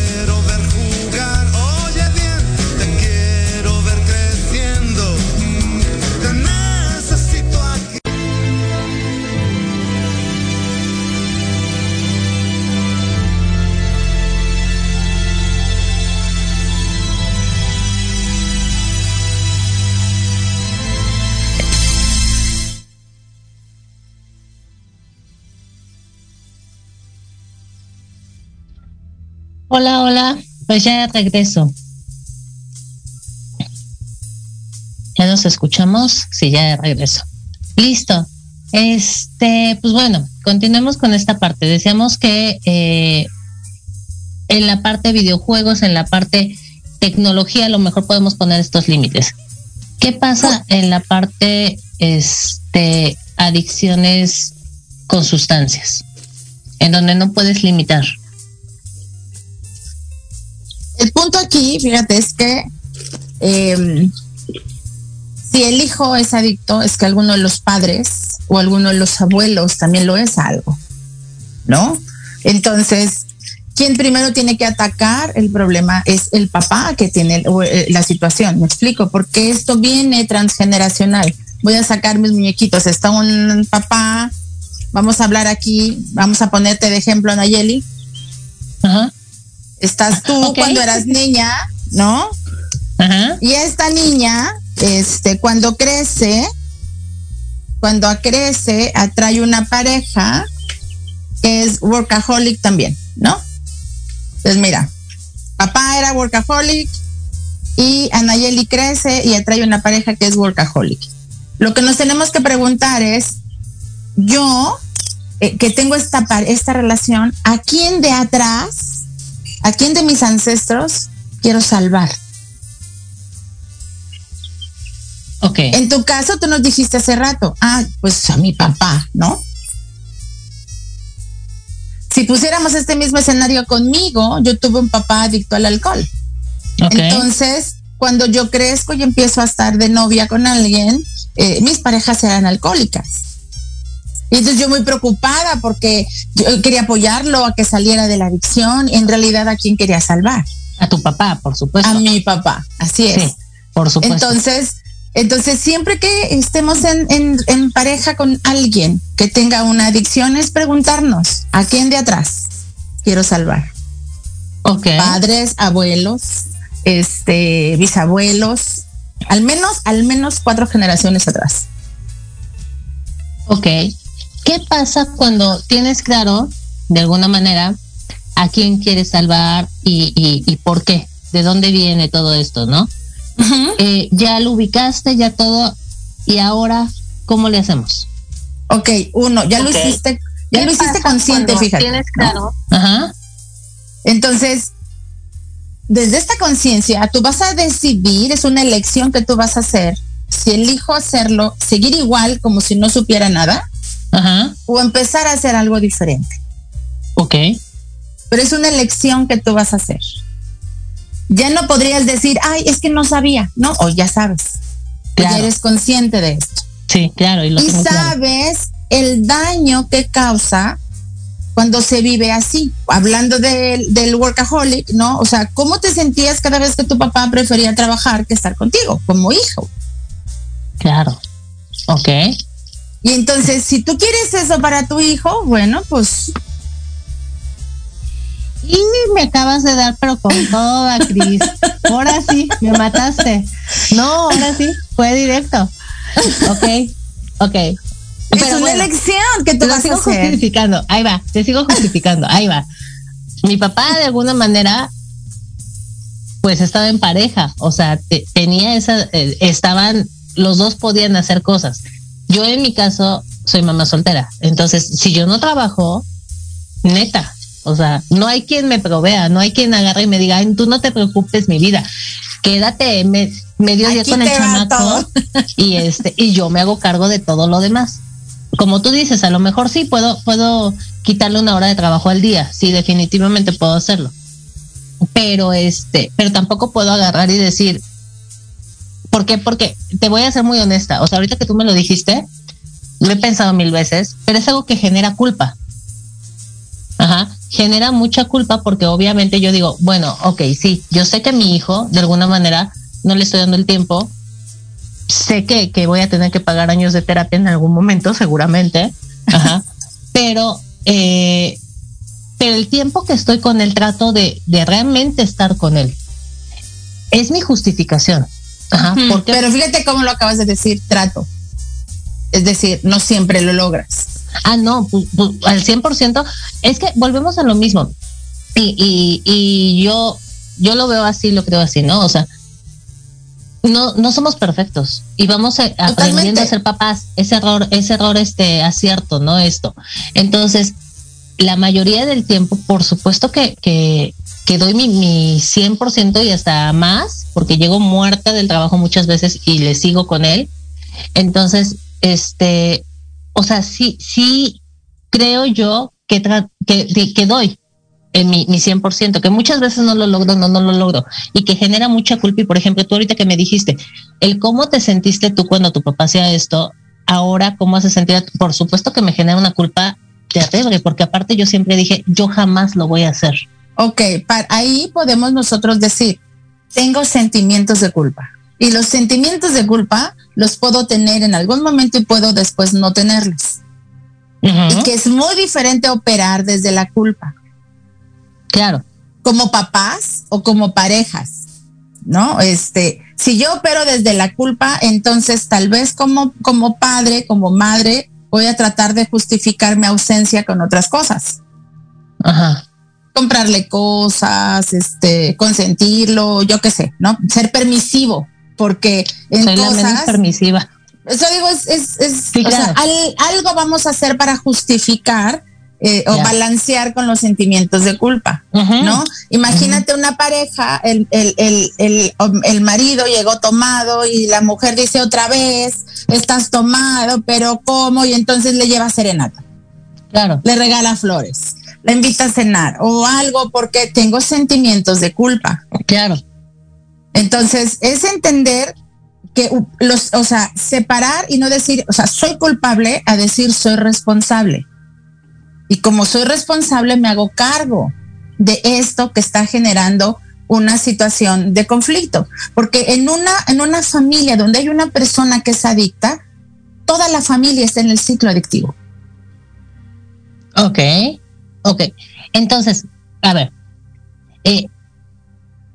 Hola, hola, pues ya regreso. Ya nos escuchamos, sí, ya regreso. Listo. Este, pues bueno, continuemos con esta parte. Decíamos que eh, en la parte videojuegos, en la parte tecnología, a lo mejor podemos poner estos límites. ¿Qué pasa en la parte este, adicciones con sustancias? En donde no puedes limitar. El punto aquí, fíjate, es que em, si el hijo es adicto, es que alguno de los padres o alguno de los abuelos también lo es algo, ¿no? Entonces, quien primero tiene que atacar el problema es el papá que tiene eh, la situación. Me explico, porque esto viene transgeneracional. Voy a sacar mis muñequitos. Está un papá, vamos a hablar aquí, vamos a ponerte de ejemplo, Nayeli. Ajá. Estás tú cuando eras niña, ¿no? Y esta niña, este, cuando crece, cuando crece, atrae una pareja que es workaholic también, ¿no? Entonces, mira, papá era workaholic y Anayeli crece y atrae una pareja que es workaholic. Lo que nos tenemos que preguntar es, yo, eh, que tengo esta, esta relación, ¿a quién de atrás, a quién de mis ancestros quiero salvar? Ok. En tu caso, tú nos dijiste hace rato, ah, pues a mi papá, ¿no? si pusiéramos este mismo escenario conmigo, yo tuve un papá adicto al alcohol. Entonces, cuando yo crezco y empiezo a estar de novia con alguien, eh, mis parejas eran alcohólicas. Y entonces yo muy preocupada porque yo quería apoyarlo a que saliera de la adicción. En realidad, ¿a quién quería salvar? A tu papá, por supuesto. A mi papá, así es. por supuesto. Entonces, entonces, siempre que estemos en, pareja con alguien que tenga una adicción, es preguntarnos, ¿a quién de atrás quiero salvar? Okay. Padres, abuelos, este, bisabuelos, al menos, al menos cuatro generaciones atrás. Ok. ¿Qué pasa cuando tienes claro, de alguna manera, a quién quieres salvar y, y por qué? ¿De dónde viene todo esto, no? Eh, ya lo ubicaste, ya todo, y ahora, ¿cómo le hacemos? Ok, uno, ya lo hiciste, ya lo hiciste consciente, fíjate. Tienes claro. Ajá. Entonces, desde esta conciencia, tú vas a decidir, es una elección que tú vas a hacer, si elijo hacerlo, seguir igual como si no supiera nada, Ajá. o empezar a hacer algo diferente. Ok. Pero es una elección que tú vas a hacer ya no podrías decir, ay, es que no sabía, ¿no? O ya sabes. Ya eres consciente de esto. Sí, claro. Y, sabes el daño que causa cuando se vive así. Hablando del workaholic, ¿no? O sea, ¿cómo te sentías cada vez que tu papá prefería trabajar que estar contigo como hijo? Claro. Ok. Y entonces, si tú quieres eso para tu hijo, bueno, pues y me acabas de dar, pero con toda, Cris. Ahora sí, me mataste. No, ahora sí, fue directo. Ok, ok. es una elección que tú vas sigo a hacer. justificando. Ahí va, te sigo justificando. Ahí va. Mi papá, de alguna manera, pues estaba en pareja. O sea, tenía esa. Eh, estaban. Los dos podían hacer cosas. Yo, en mi caso, soy mamá soltera. Entonces, si yo no trabajo, neta, o sea, no hay quien me provea, no hay quien agarre y me diga, Ay, tú no te preocupes, mi vida. Quédate me, medio día con el chamaco y este y yo me hago cargo de todo lo demás. Como tú dices, a lo mejor sí puedo puedo quitarle una hora de trabajo al día, sí definitivamente puedo hacerlo. Pero este, pero tampoco puedo agarrar y decir ¿Por qué? Porque te voy a ser muy honesta, o sea, ahorita que tú me lo dijiste, lo he pensado mil veces, pero es algo que genera culpa. Ajá genera mucha culpa porque obviamente yo digo, bueno, ok, sí, yo sé que mi hijo de alguna manera no le estoy dando el tiempo, sé que, que voy a tener que pagar años de terapia en algún momento, seguramente, Ajá. pero, eh, pero el tiempo que estoy con el trato de, de realmente estar con él es mi justificación. Ajá, porque, pero fíjate cómo lo acabas de decir, trato. Es decir, no siempre lo logras. Ah, no, al 100%. Es que volvemos a lo mismo. Y, y, y yo, yo lo veo así, lo creo así, ¿no? O sea, no, no somos perfectos y vamos a, aprendiendo a ser papás. Ese error, ese error, este acierto, ¿no? Esto. Entonces, la mayoría del tiempo, por supuesto que, que, que doy mi, mi 100% y hasta más, porque llego muerta del trabajo muchas veces y le sigo con él. Entonces, este, o sea, sí, sí creo yo que, que, doy en mi, mi 100%, que muchas veces no lo logro, no, no lo logro, y que genera mucha culpa. Y por ejemplo, tú ahorita que me dijiste, el cómo te sentiste tú cuando tu papá hacía esto, ahora cómo se sentía, por supuesto que me genera una culpa terrible, porque aparte yo siempre dije, yo jamás lo voy a hacer. Ok, para, ahí podemos nosotros decir, tengo sentimientos de culpa. Y los sentimientos de culpa los puedo tener en algún momento y puedo después no tenerlos. Y que es muy diferente operar desde la culpa. Claro. Como papás o como parejas, ¿no? Este, si yo opero desde la culpa, entonces tal vez como, como padre, como madre, voy a tratar de justificar mi ausencia con otras cosas. Ajá. Comprarle cosas, este, consentirlo, yo qué sé, ¿no? Ser permisivo, porque en Soy la menos permisiva. Eso digo, es, es, es o sea, algo vamos a hacer para justificar eh, o balancear con los sentimientos de culpa, ¿no? Imagínate una pareja, el, el, el, el, marido llegó tomado y la mujer dice otra vez, estás tomado, pero ¿cómo? Y entonces le lleva serenata. Claro. Le regala flores, le invita a cenar o algo porque tengo sentimientos de culpa. Claro. Entonces, es entender que los, o sea, separar y no decir, o sea, soy culpable a decir soy responsable. Y como soy responsable, me hago cargo de esto que está generando una situación de conflicto. Porque en una, en una familia donde hay una persona que es adicta, toda la familia está en el ciclo adictivo. Ok, ok. Entonces, a ver, eh,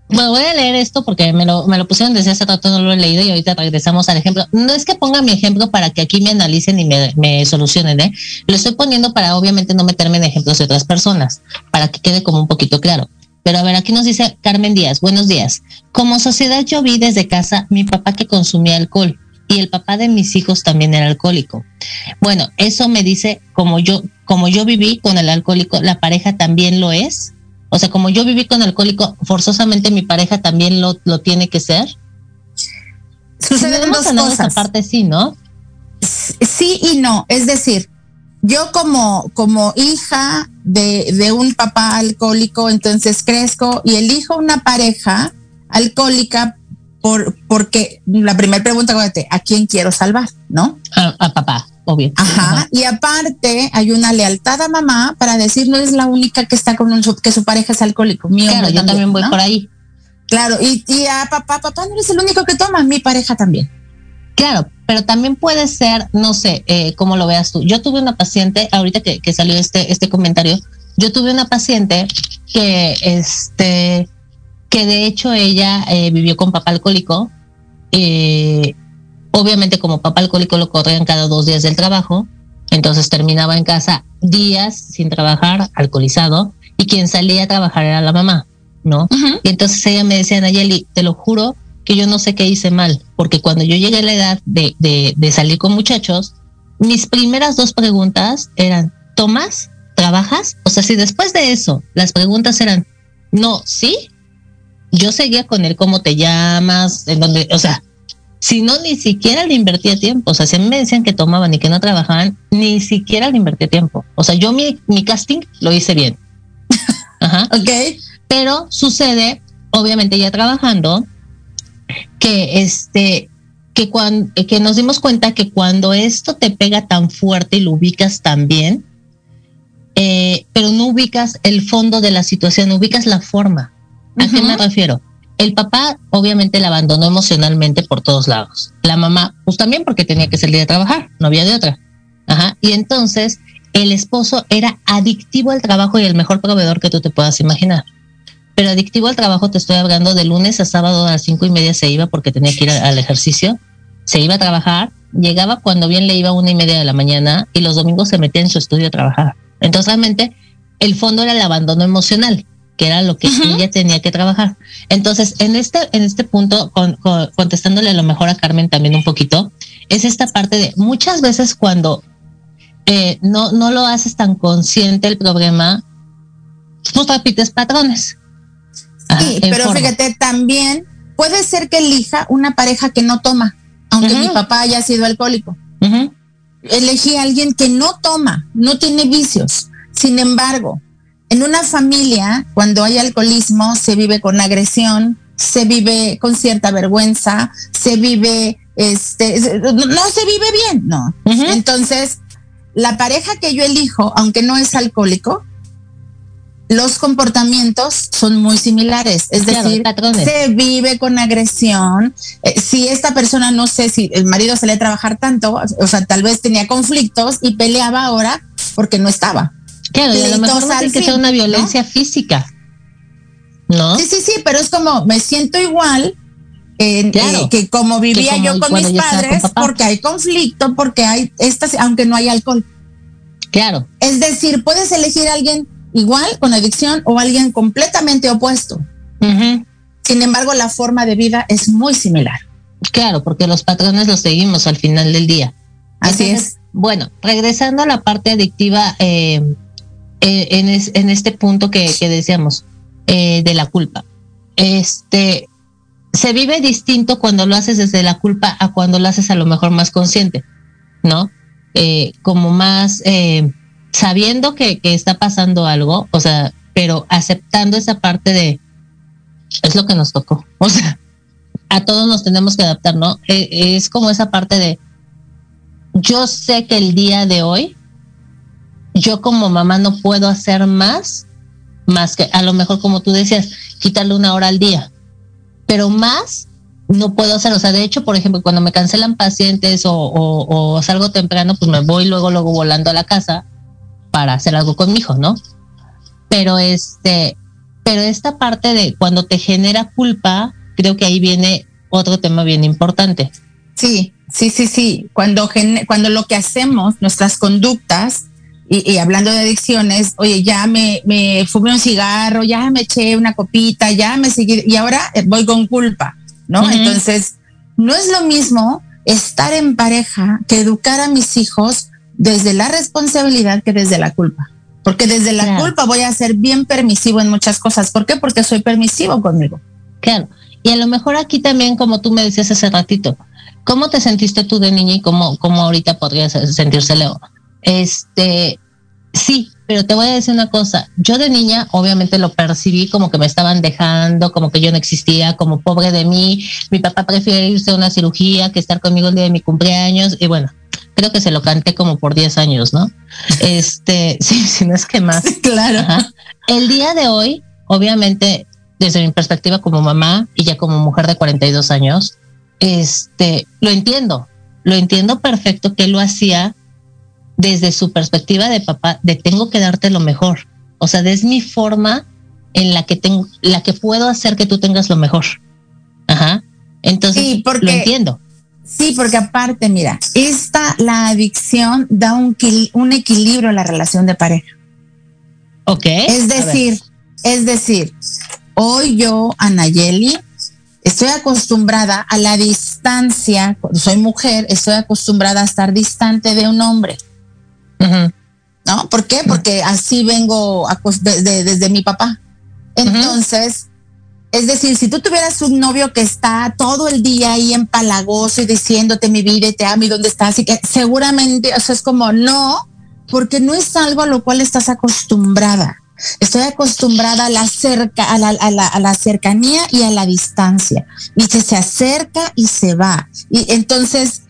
bueno, voy a leer esto porque me lo, me lo pusieron desde hace rato, no lo he leído y ahorita regresamos al ejemplo. No es que ponga mi ejemplo para que aquí me analicen y me, me solucionen, ¿eh? Lo estoy poniendo para obviamente no meterme en ejemplos de otras personas, para que quede como un poquito claro. Pero a ver, aquí nos dice Carmen Díaz, buenos días. Como sociedad yo vi desde casa mi papá que consumía alcohol y el papá de mis hijos también era alcohólico. Bueno, eso me dice como yo, como yo viví con el alcohólico, la pareja también lo es. O sea, como yo viví con alcohólico, forzosamente mi pareja también lo, lo tiene que ser. Suceden dos cosas. parte sí, ¿no? Sí y no. Es decir, yo como, como hija de, de un papá alcohólico, entonces crezco y elijo una pareja alcohólica por, porque la primera pregunta, ¿a quién quiero salvar? ¿No? a papá obvio. Ajá. Y aparte hay una lealtad a mamá para decir no es la única que está con un, que su pareja es alcohólico. Mío claro, yo también, voy por ahí. Claro, y, y a papá, papá no eres el único que toma, mi pareja también. Claro, pero también puede ser, no sé, eh, cómo lo veas tú. Yo tuve una paciente, ahorita que, que salió este, este comentario, yo tuve una paciente que, este, que de hecho ella eh, vivió con papá alcohólico, eh, Obviamente como papá alcohólico lo corrían cada dos días del trabajo, entonces terminaba en casa días sin trabajar, alcoholizado, y quien salía a trabajar era la mamá, ¿no? Y entonces ella me decía, Nayeli, te lo juro que yo no sé qué hice mal, porque cuando yo llegué a la edad de, de, de salir con muchachos, mis primeras dos preguntas eran, ¿tomas? ¿Trabajas? O sea, si después de eso las preguntas eran, no, sí, yo seguía con él, ¿cómo te llamas? En donde, o sea, si no, ni siquiera le invertía tiempo. O sea, si me decían que tomaban y que no trabajaban, ni siquiera le invertía tiempo. O sea, yo mi, mi casting lo hice bien. Ajá. Ok. Pero sucede, obviamente ya trabajando, que este, que cuando, que nos dimos cuenta que cuando esto te pega tan fuerte y lo ubicas tan bien, eh, pero no ubicas el fondo de la situación, ubicas la forma. ¿A qué me refiero? El papá obviamente la abandonó emocionalmente por todos lados. La mamá, pues también porque tenía que salir a trabajar, no había de otra. Ajá. Y entonces el esposo era adictivo al trabajo y el mejor proveedor que tú te puedas imaginar. Pero adictivo al trabajo te estoy hablando de lunes a sábado a las cinco y media se iba porque tenía que ir al ejercicio, se iba a trabajar, llegaba cuando bien le iba a una y media de la mañana y los domingos se metía en su estudio a trabajar. Entonces realmente el fondo era el abandono emocional que era lo que ella tenía que trabajar. Entonces, en este, en este punto, contestándole a lo mejor a Carmen también un poquito, es esta parte de muchas veces cuando eh, no, no lo haces tan consciente el problema, pues repites patrones. sí, pero fíjate, también puede ser que elija una pareja que no toma, aunque mi papá haya sido alcohólico. Elegí a alguien que no toma, no tiene vicios. Sin embargo, en una familia, cuando hay alcoholismo, se vive con agresión, se vive con cierta vergüenza, se vive, este, no se vive bien, no. Entonces, la pareja que yo elijo, aunque no es alcohólico, los comportamientos son muy similares. Es decir, se vive con agresión. Eh, si esta persona, no sé si el marido se le trabajar tanto, o sea, tal vez tenía conflictos y peleaba ahora porque no estaba. Claro, y a lo mejor no que sea una violencia física. ¿No? Sí, sí, sí, pero es como me siento igual eh, que como vivía yo con mis padres, porque hay conflicto, porque hay estas, aunque no hay alcohol. Claro. Es decir, puedes elegir a alguien igual con adicción o alguien completamente opuesto. Sin embargo, la forma de vida es muy similar. Claro, porque los patrones los seguimos al final del día. Así es. Bueno, regresando a la parte adictiva, eh, eh, en, este punto que, decíamos, eh, de la culpa. Este, se vive distinto cuando lo haces desde la culpa a cuando lo haces a lo mejor más consciente, ¿no? como más sabiendo que, está pasando algo, o sea, pero aceptando esa parte de es lo que nos tocó. O sea, a todos nos tenemos que adaptar, ¿no? Es como esa parte de yo sé que el día de hoy, yo como mamá no puedo hacer más, más que a lo mejor como tú decías, quitarle una hora al día, pero más no puedo hacer, o sea, de hecho, por ejemplo, cuando me cancelan pacientes o, salgo temprano, pues me voy luego, luego volando a la casa para hacer algo con mi hijo, ¿no? Pero este, pero esta parte de cuando te genera culpa, creo que ahí viene otro tema bien importante. Sí, sí, sí, sí. Cuando, cuando lo que hacemos, nuestras conductas, y, hablando de adicciones, oye, ya me, me fumé un cigarro, ya me eché una copita, ya me seguí, y ahora voy con culpa, ¿no? Entonces, no es lo mismo estar en pareja que educar a mis hijos desde la responsabilidad que desde la culpa. Porque desde la culpa voy a ser bien permisivo en muchas cosas. ¿Por qué? Porque soy permisivo conmigo. Claro. Y a lo mejor aquí también, como tú me decías hace ratito, ¿cómo te sentiste tú de niña y cómo, cómo ahorita podrías sentirse Leo? Este, sí, pero te voy a decir una cosa. Yo de niña, obviamente lo percibí como que me estaban dejando, como que yo no existía, como pobre de mí. Mi papá prefiere irse a una cirugía que estar conmigo el día de mi cumpleaños. Y bueno, creo que se lo canté como por 10 años, ¿no? Este, sí, si no es que más. claro. El día de hoy, obviamente, desde mi perspectiva como mamá y ya como mujer de 42 años, este, lo entiendo, lo entiendo perfecto que lo hacía desde su perspectiva de papá, de tengo que darte lo mejor. O sea, es mi forma en la que tengo, la que puedo hacer que tú tengas lo mejor. Ajá. Entonces, sí, porque, lo entiendo. Sí, porque aparte, mira, esta, la adicción da un, un equilibrio a la relación de pareja. Ok. Es decir, es decir, hoy yo, Anayeli, estoy acostumbrada a la distancia, soy mujer, estoy acostumbrada a estar distante de un hombre. ¿No? ¿Por qué? Porque así vengo desde mi papá. Entonces, es decir, si tú tuvieras un novio que está todo el día ahí empalagoso y diciéndote mi vida y te amo y dónde estás, y que seguramente, o sea, es como no, porque no es algo a lo cual estás acostumbrada. Estoy acostumbrada a la, cerca, a la, a la, cercanía y a la distancia. Y se, se acerca y se va. Y entonces,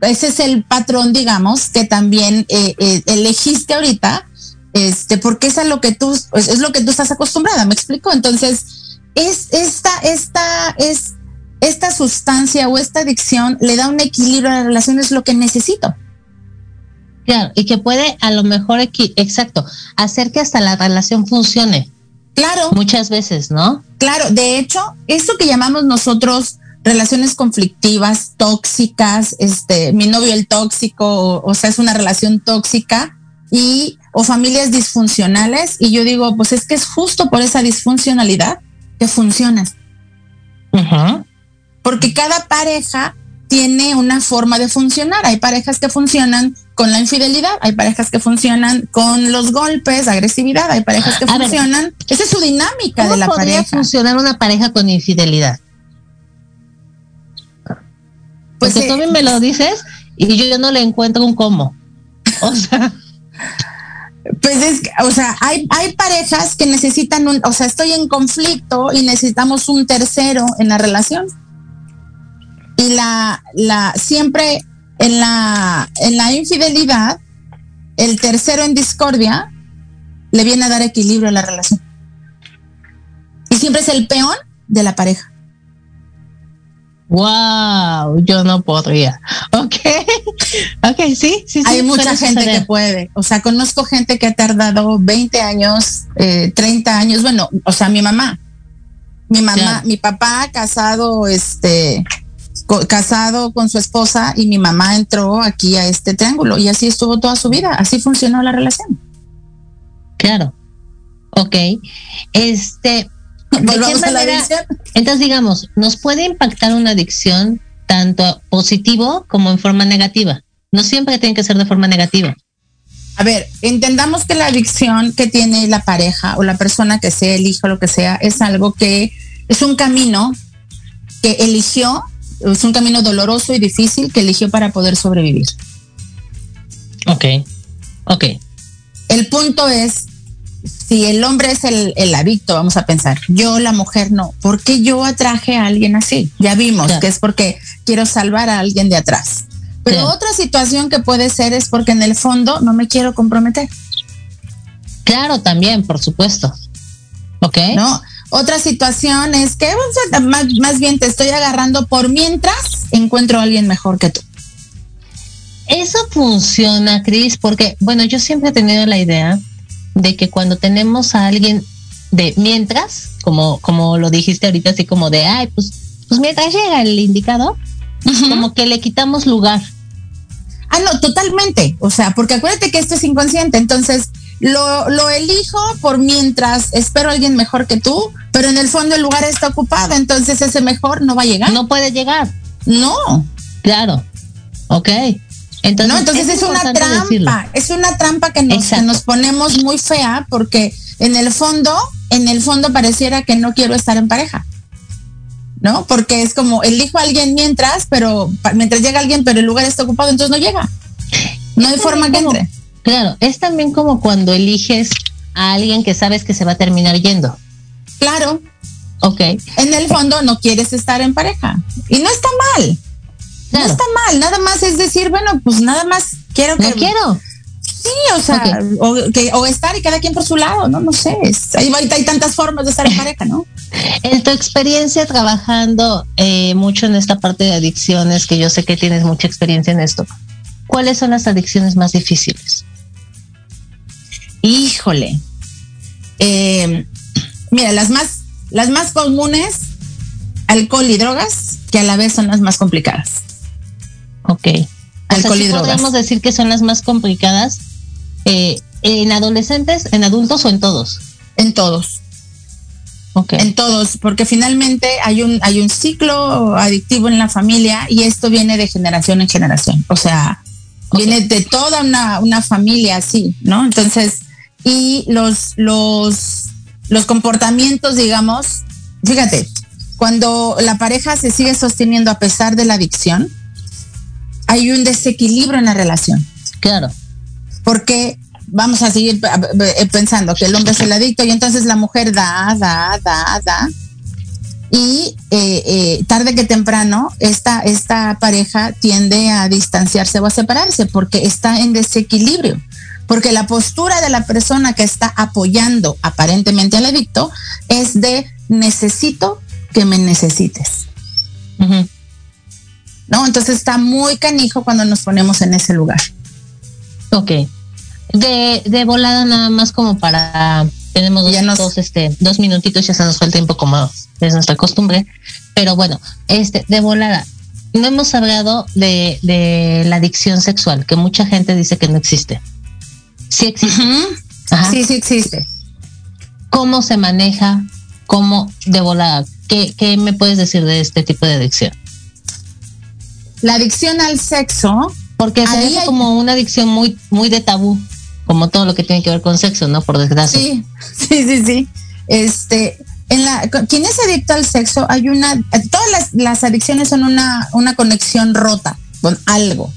ese es el patrón, digamos, que también eh, eh, elegiste ahorita, este, porque es a lo que tú, es lo que tú estás acostumbrada, ¿me explico? Entonces, es esta, esta, es esta sustancia o esta adicción le da un equilibrio a la relación, es lo que necesito. Claro, y que puede a lo mejor, exacto, hacer que hasta la relación funcione. Claro. Muchas veces, ¿no? Claro, de hecho, eso que llamamos nosotros relaciones conflictivas, tóxicas, este, mi novio el tóxico, o, sea, es una relación tóxica, y o familias disfuncionales y yo digo, pues es que es justo por esa disfuncionalidad que funciona. Porque cada pareja tiene una forma de funcionar. Hay parejas que funcionan con la infidelidad, hay parejas que funcionan con los golpes, agresividad, hay parejas que funcionan. esa es su dinámica de la podría pareja. funcionar una pareja con infidelidad? Pues Porque tú me lo dices y yo no le encuentro un cómo. O sea. Pues es, o sea, hay, hay parejas que necesitan un, o sea, estoy en conflicto y necesitamos un tercero en la relación. Y la, la, siempre en la, en la infidelidad, el tercero en discordia le viene a dar equilibrio a la relación. Y siempre es el peón de la pareja. Wow, yo no podría. Ok, ok, sí, sí, sí. Hay mucha gente que puede. O sea, conozco gente que ha tardado 20 años, eh, 30 años. Bueno, o sea, mi mamá, mi mamá, mi papá casado, este, casado con su esposa y mi mamá entró aquí a este triángulo y así estuvo toda su vida. Así funcionó la relación. Claro. Ok. Este, entonces, digamos, nos puede impactar una adicción tanto positivo como en forma negativa. No siempre tiene que ser de forma negativa. A ver, entendamos que la adicción que tiene la pareja o la persona que sea, el hijo, lo que sea, es algo que es un camino que eligió, es un camino doloroso y difícil que eligió para poder sobrevivir. Ok, ok. El punto es si el hombre es el, el, adicto, vamos a pensar, yo la mujer no, ¿por qué yo atraje a alguien así? Ya vimos que es porque quiero salvar a alguien de atrás. Pero otra situación que puede ser es porque en el fondo no me quiero comprometer. Claro, también, por supuesto. Ok. No, otra situación es que más, más bien te estoy agarrando por mientras encuentro a alguien mejor que tú. Eso funciona, Cris, porque, bueno, yo siempre he tenido la idea de que cuando tenemos a alguien de mientras, como, como lo dijiste ahorita, así como de, ay, pues, pues mientras llega el indicado, como que le quitamos lugar. Ah, no, totalmente. O sea, porque acuérdate que esto es inconsciente. Entonces, lo, lo elijo por mientras espero a alguien mejor que tú, pero en el fondo el lugar está ocupado. Entonces, ese mejor no va a llegar. No puede llegar. No. Claro. Ok. Entonces, no, entonces es, una trampa, es una trampa que nos, que nos ponemos muy fea porque en el fondo, en el fondo pareciera que no quiero estar en pareja. ¿No? Porque es como elijo a alguien mientras, pero mientras llega alguien, pero el lugar está ocupado, entonces no llega. No hay forma que entre. Claro, es también como cuando eliges a alguien que sabes que se va a terminar yendo. Claro. Ok. En el fondo no quieres estar en pareja. Y no está mal. No está mal, nada más es decir, bueno, pues nada más quiero que. No quiero. Sí, o sea, o, que, o estar y cada quien por su lado, ¿no? No sé, hay, hay, tantas formas de estar en pareja, ¿no? En tu experiencia trabajando eh, mucho en esta parte de adicciones, que yo sé que tienes mucha experiencia en esto, ¿cuáles son las adicciones más difíciles? Híjole. Eh, mira, las más, las más comunes, alcohol y drogas, que a la vez son las más complicadas. Ok. Alcohol Podemos decir que son las más complicadas eh, en adolescentes, en adultos o en todos. En todos. Okay. En todos, porque finalmente hay un, hay un ciclo adictivo en la familia y esto viene de generación en generación. O sea, viene de toda una, una, familia así, ¿no? Entonces, y los, los, los comportamientos, digamos, fíjate, cuando la pareja se sigue sosteniendo a pesar de la adicción, hay un desequilibrio en la relación. Claro. Porque vamos a seguir eh, pensando que el hombre es el adicto y entonces la mujer da, da, da, da. Y eh, eh, tarde que temprano esta, esta pareja tiende a distanciarse o a separarse porque está en desequilibrio. Porque la postura de la persona que está apoyando aparentemente al adicto es de necesito que me necesites. ¿No? Entonces está muy canijo cuando nos ponemos en ese lugar. Ok. De, de volada nada más como para tenemos dos, este, dos minutitos, ya se nos fue el tiempo como es nuestra costumbre. Pero bueno, este, de volada, no hemos hablado de, de la adicción sexual, que mucha gente dice que no existe. Sí existe. Sí, sí existe. ¿Cómo se maneja? ¿Cómo de volada? ¿Qué, ¿Qué me puedes decir de este tipo de adicción? La adicción al sexo. Porque se ve como una adicción muy, muy de tabú, como todo lo que tiene que ver con sexo, ¿no? Por desgracia. Sí, sí, sí, sí. Este, en la, quien es adicto al sexo, hay una, todas las, las adicciones son una, una conexión rota con algo.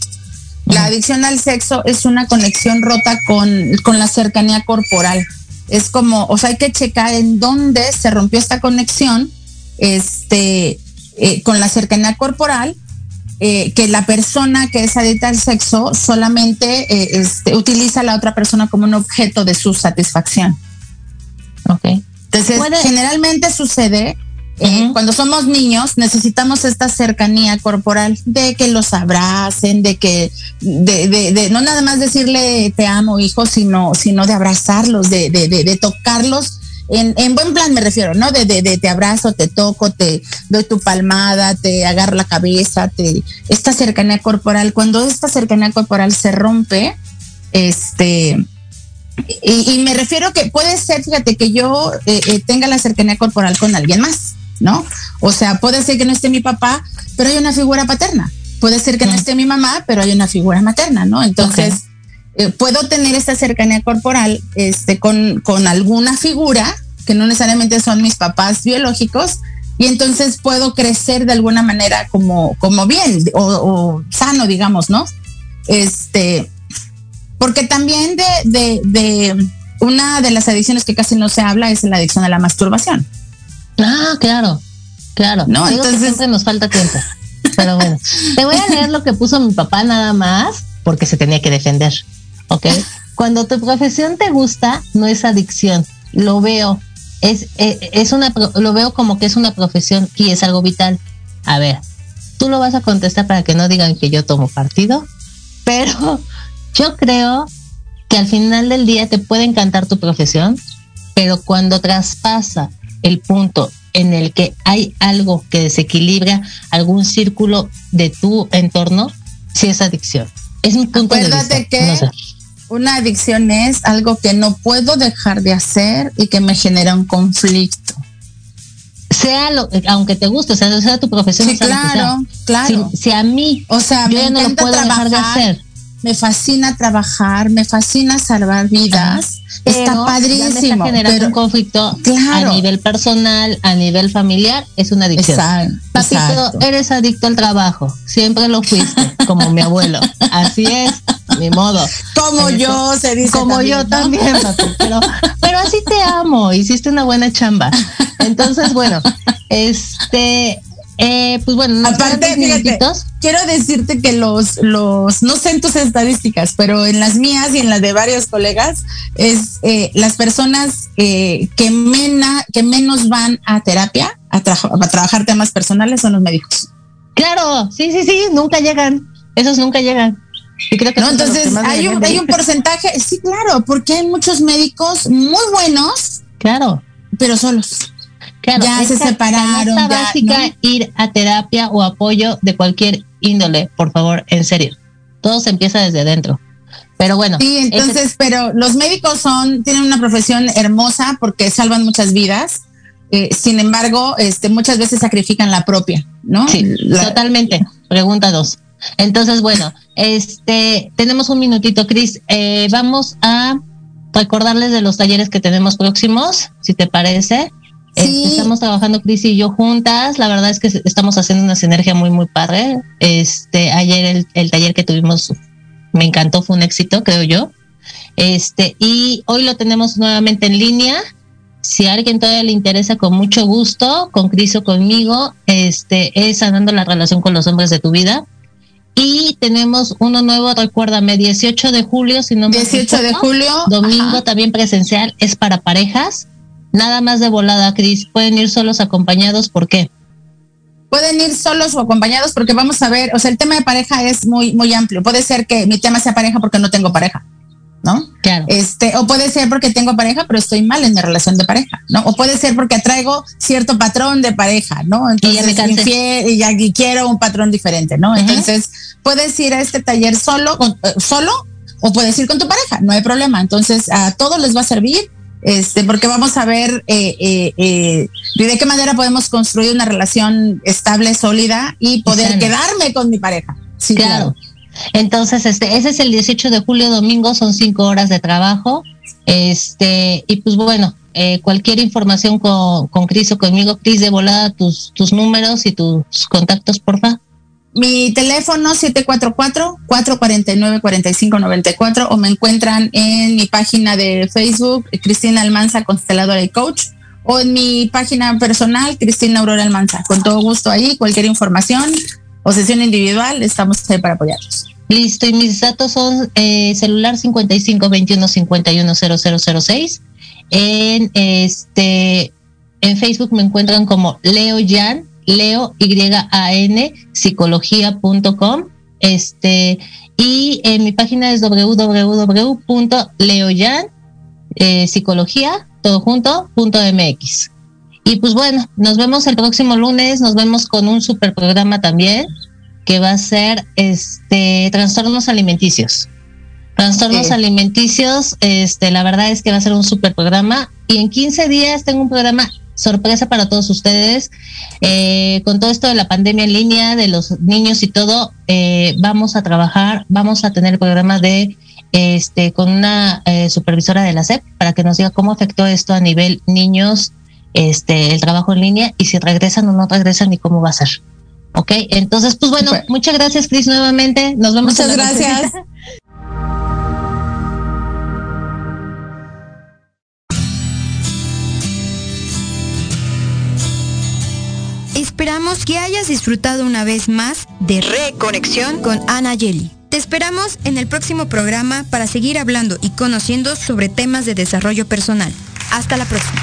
La adicción al sexo es una conexión rota con, con la cercanía corporal. Es como, o sea, hay que checar en dónde se rompió esta conexión este, eh, con la cercanía corporal eh, que la persona que es adicta al sexo solamente eh, este, utiliza a la otra persona como un objeto de su satisfacción. Ok. Entonces, generalmente sucede eh, cuando somos niños necesitamos esta cercanía corporal de que los abracen, de que, de, de, no nada más decirle te amo hijo, sino, sino de abrazarlos, de, de, de tocarlos en, buen plan me refiero, ¿no? De, de, te abrazo, te toco, te doy tu palmada, te agarro la cabeza, te esta cercanía corporal. Cuando esta cercanía corporal se rompe, este, y, me refiero que puede ser, fíjate, que yo eh, eh, tenga la cercanía corporal con alguien más, ¿no? O sea, puede ser que no esté mi papá, pero hay una figura paterna. Puede ser que no esté mi mamá, pero hay una figura materna, ¿no? Entonces, eh, puedo tener esta cercanía corporal este, con, con alguna figura que no necesariamente son mis papás biológicos, y entonces puedo crecer de alguna manera como, como bien o, sano, digamos, ¿no? Este, porque también de, de, de, una de las adicciones que casi no se habla es la adicción a la masturbación. Ah, claro, claro. No, entonces siempre nos falta tiempo. Pero bueno, te voy a leer lo que puso mi papá nada más porque se tenía que defender. ¿Ok? Cuando tu profesión te gusta, no es adicción. Lo veo es, eh, es, una, lo veo como que es una profesión y es algo vital. A ver, tú lo vas a contestar para que no digan que yo tomo partido, pero yo creo que al final del día te puede encantar tu profesión, pero cuando traspasa el punto en el que hay algo que desequilibra algún círculo de tu entorno, sí es adicción. Es mi punto de vista. que una adicción es algo que no puedo dejar de hacer y que me genera un conflicto. Sea lo, aunque te guste, sea, sea tu profesión. Sí, claro, claro. Si, a mí, o sea, me no lo puedo dejar de hacer. Me fascina trabajar, me fascina salvar vidas. está padrísimo. Me generando un conflicto a nivel personal, a nivel familiar, es una adicción. Exacto, Papito, eres adicto al trabajo. Siempre lo fuiste, como mi abuelo. Así es ni modo. Como yo, se dice. Como yo también, pero, pero así te amo, hiciste una buena chamba. Entonces, bueno, este, eh, pues bueno, aparte, fíjate, quiero decirte que los, los, no sé en tus estadísticas, pero en las mías y en las de varios colegas, es eh, las personas eh, que, mena, que menos van a terapia, a, a trabajar temas personales, son los médicos. Claro, sí, sí, sí, nunca llegan. Esos nunca llegan no, entonces hay un, hay un porcentaje, sí, claro, porque hay muchos médicos muy buenos. Claro. Pero solos. Claro, ya se separaron. Ya, básica, ir a terapia o apoyo de cualquier índole, por favor, en serio. Todo se empieza desde adentro. Pero bueno. Sí, entonces, pero los médicos son, tienen una profesión hermosa porque salvan muchas vidas. Eh, sin embargo, este, muchas veces sacrifican la propia, ¿no? Sí, totalmente. Pregunta dos. Entonces, bueno, este, tenemos un minutito, Cris. Eh, vamos a recordarles de los talleres que tenemos próximos, si te parece. Este, estamos trabajando Cris y yo juntas. La verdad es que estamos haciendo una sinergia muy, muy padre. Este, ayer el, el taller que tuvimos me encantó, fue un éxito, creo yo. Este, y hoy lo tenemos nuevamente en línea. Si a alguien todavía le interesa, con mucho gusto, con Cris o conmigo, este, es sanando la relación con los hombres de tu vida. Y tenemos uno nuevo, recuérdame, 18 de julio, si no me 18 de julio. Domingo también presencial, es para parejas. Nada más de volada, Cris. Pueden ir solos acompañados, ¿por qué? Pueden ir solos o acompañados porque vamos a ver, o sea, el tema de pareja es muy, muy amplio. Puede ser que mi tema sea pareja porque no tengo pareja. ¿No? Claro. Este, o puede ser porque tengo pareja, pero estoy mal en mi relación de pareja, ¿no? O puede ser porque atraigo cierto patrón de pareja, ¿no? Entonces, y, ya y, quiero un patrón diferente, ¿no? Entonces, puedes ir a este taller solo, eh, solo o puedes ir con tu pareja, no hay problema. Entonces, a todos les va a servir, este, porque vamos a ver eh, eh, eh, de qué manera podemos construir una relación estable, sólida y poder quedarme con mi pareja. Sí, claro. Entonces, este, ese es el 18 de julio, domingo, son cinco horas de trabajo. Este, y pues bueno, eh, cualquier información con, con Cris o conmigo, Cris, de volada tus, tus números y tus contactos, porfa. Mi teléfono 744-449-4594 o me encuentran en mi página de Facebook, Cristina Almanza, consteladora y coach, o en mi página personal, Cristina Aurora Almanza. Con todo gusto ahí, cualquier información o sesión individual, estamos ahí para apoyarlos. Listo, y mis datos son eh, celular 55 21 51 0006. En este en Facebook me encuentran como Leo Yan, Leo Y A N psicología.com. Este y en mi página es www.leoyan eh, psicología todo junto punto mx. Y pues bueno, nos vemos el próximo lunes, nos vemos con un super programa también que va a ser este trastornos alimenticios. Trastornos alimenticios, este, la verdad es que va a ser un super programa y en 15 días tengo un programa sorpresa para todos ustedes. Eh, con todo esto de la pandemia en línea, de los niños y todo, eh, vamos a trabajar, vamos a tener el programa de este con una eh, supervisora de la SEP para que nos diga cómo afectó esto a nivel niños, este, el trabajo en línea y si regresan o no regresan y cómo va a ser. Ok, entonces, pues bueno, muchas gracias, Cris, nuevamente. Nos vemos. Muchas gracias. Esperamos que hayas disfrutado una vez más de Reconexión con Ana Yeli. Te esperamos en el próximo programa para seguir hablando y conociendo sobre temas de desarrollo personal. Hasta la próxima.